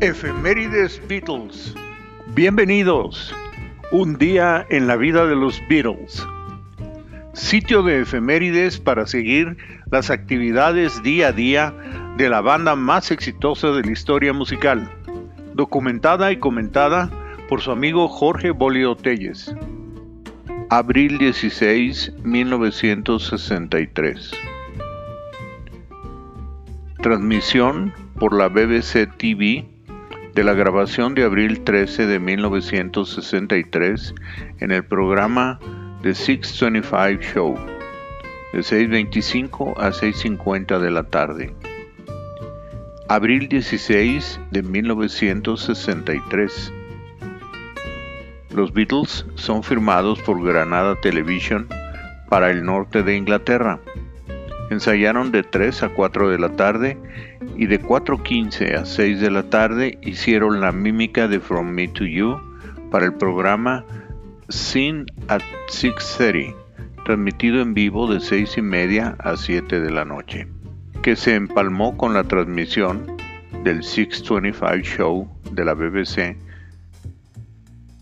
Efemérides Beatles. Bienvenidos. Un día en la vida de los Beatles. Sitio de efemérides para seguir las actividades día a día de la banda más exitosa de la historia musical. Documentada y comentada por su amigo Jorge Bolio Telles. Abril 16, 1963. Transmisión por la BBC TV de la grabación de abril 13 de 1963 en el programa The 625 Show, de 6.25 a 6.50 de la tarde. Abril 16 de 1963. Los Beatles son firmados por Granada Television para el norte de Inglaterra. Ensayaron de 3 a 4 de la tarde y de 4.15 a 6 de la tarde hicieron la mímica de From Me to You para el programa Scene at 6.30, transmitido en vivo de 6 y media a 7 de la noche, que se empalmó con la transmisión del 625 Show de la BBC,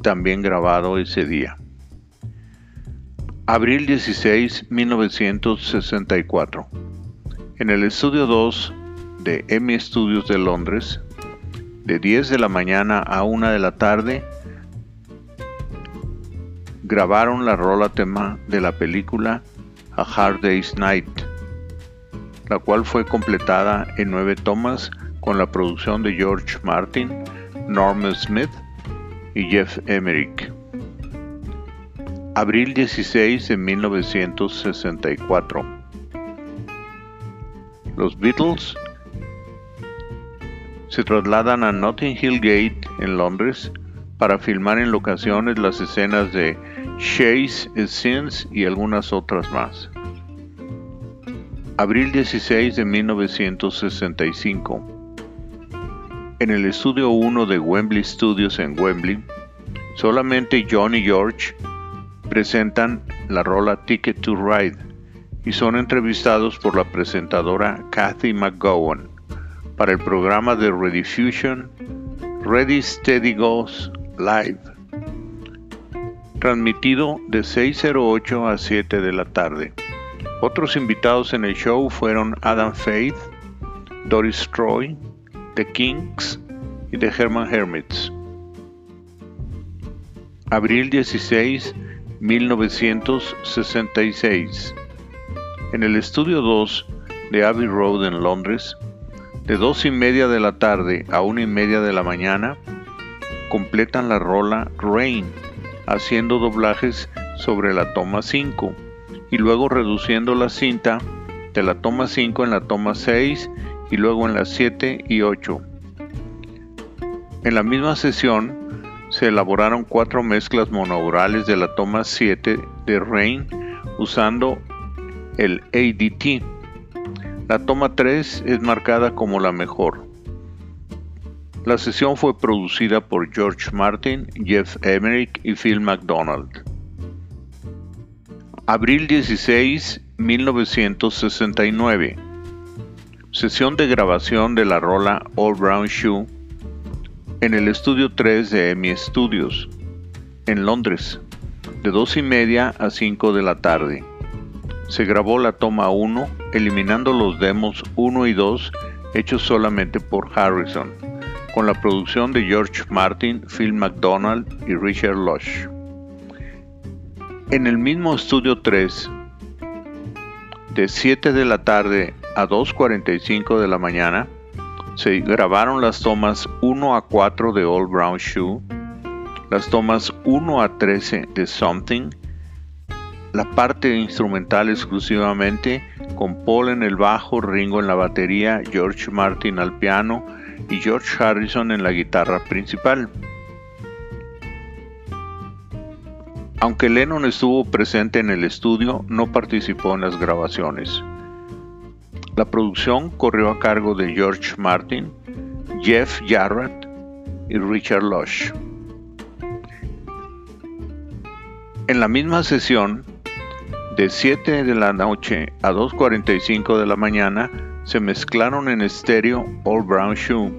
también grabado ese día. Abril 16, 1964. En el estudio 2 de EMI Studios de Londres, de 10 de la mañana a 1 de la tarde, grabaron la rola tema de la película A Hard Day's Night, la cual fue completada en nueve tomas con la producción de George Martin, Norman Smith y Jeff Emerick abril 16 de 1964. Los Beatles se trasladan a Notting Hill Gate en Londres para filmar en locaciones las escenas de Chase Scenes y algunas otras más. Abril 16 de 1965. En el estudio 1 de Wembley Studios en Wembley, solamente John y George presentan la rola Ticket to Ride y son entrevistados por la presentadora Kathy McGowan para el programa de Rediffusion Ready Steady Goes Live, transmitido de 6.08 a 7 de la tarde. Otros invitados en el show fueron Adam Faith, Doris Troy, The Kings y The Herman Hermits. Abril 16 1966. En el estudio 2 de Abbey Road en Londres, de dos y media de la tarde a una y media de la mañana, completan la rola Rain, haciendo doblajes sobre la toma 5 y luego reduciendo la cinta de la toma 5 en la toma 6 y luego en las 7 y 8. En la misma sesión, se elaboraron cuatro mezclas monourales de la toma 7 de Rain usando el ADT. La toma 3 es marcada como la mejor. La sesión fue producida por George Martin, Jeff Emerick y Phil McDonald. Abril 16, 1969. Sesión de grabación de la rola All Brown Shoe en el estudio 3 de EMI Studios, en Londres, de 2 y media a 5 de la tarde. Se grabó la toma 1, eliminando los demos 1 y 2 hechos solamente por Harrison, con la producción de George Martin, Phil McDonald y Richard Lush. En el mismo estudio 3, de 7 de la tarde a 2.45 de la mañana, se grabaron las tomas 1 a 4 de All Brown Shoe, las tomas 1 a 13 de Something, la parte instrumental exclusivamente con Paul en el bajo, Ringo en la batería, George Martin al piano y George Harrison en la guitarra principal. Aunque Lennon estuvo presente en el estudio, no participó en las grabaciones. La producción corrió a cargo de George Martin, Jeff Jarrett y Richard Lush. En la misma sesión, de 7 de la noche a 2.45 de la mañana, se mezclaron en estéreo All Brown Shoe,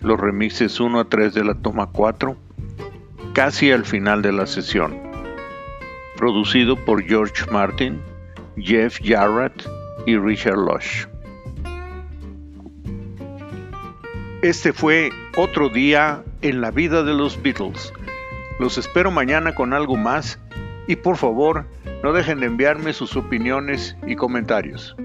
los remixes 1 a 3 de la toma 4, casi al final de la sesión. Producido por George Martin, Jeff Jarrett y Richard Lush. Este fue otro día en la vida de los Beatles. Los espero mañana con algo más y por favor no dejen de enviarme sus opiniones y comentarios.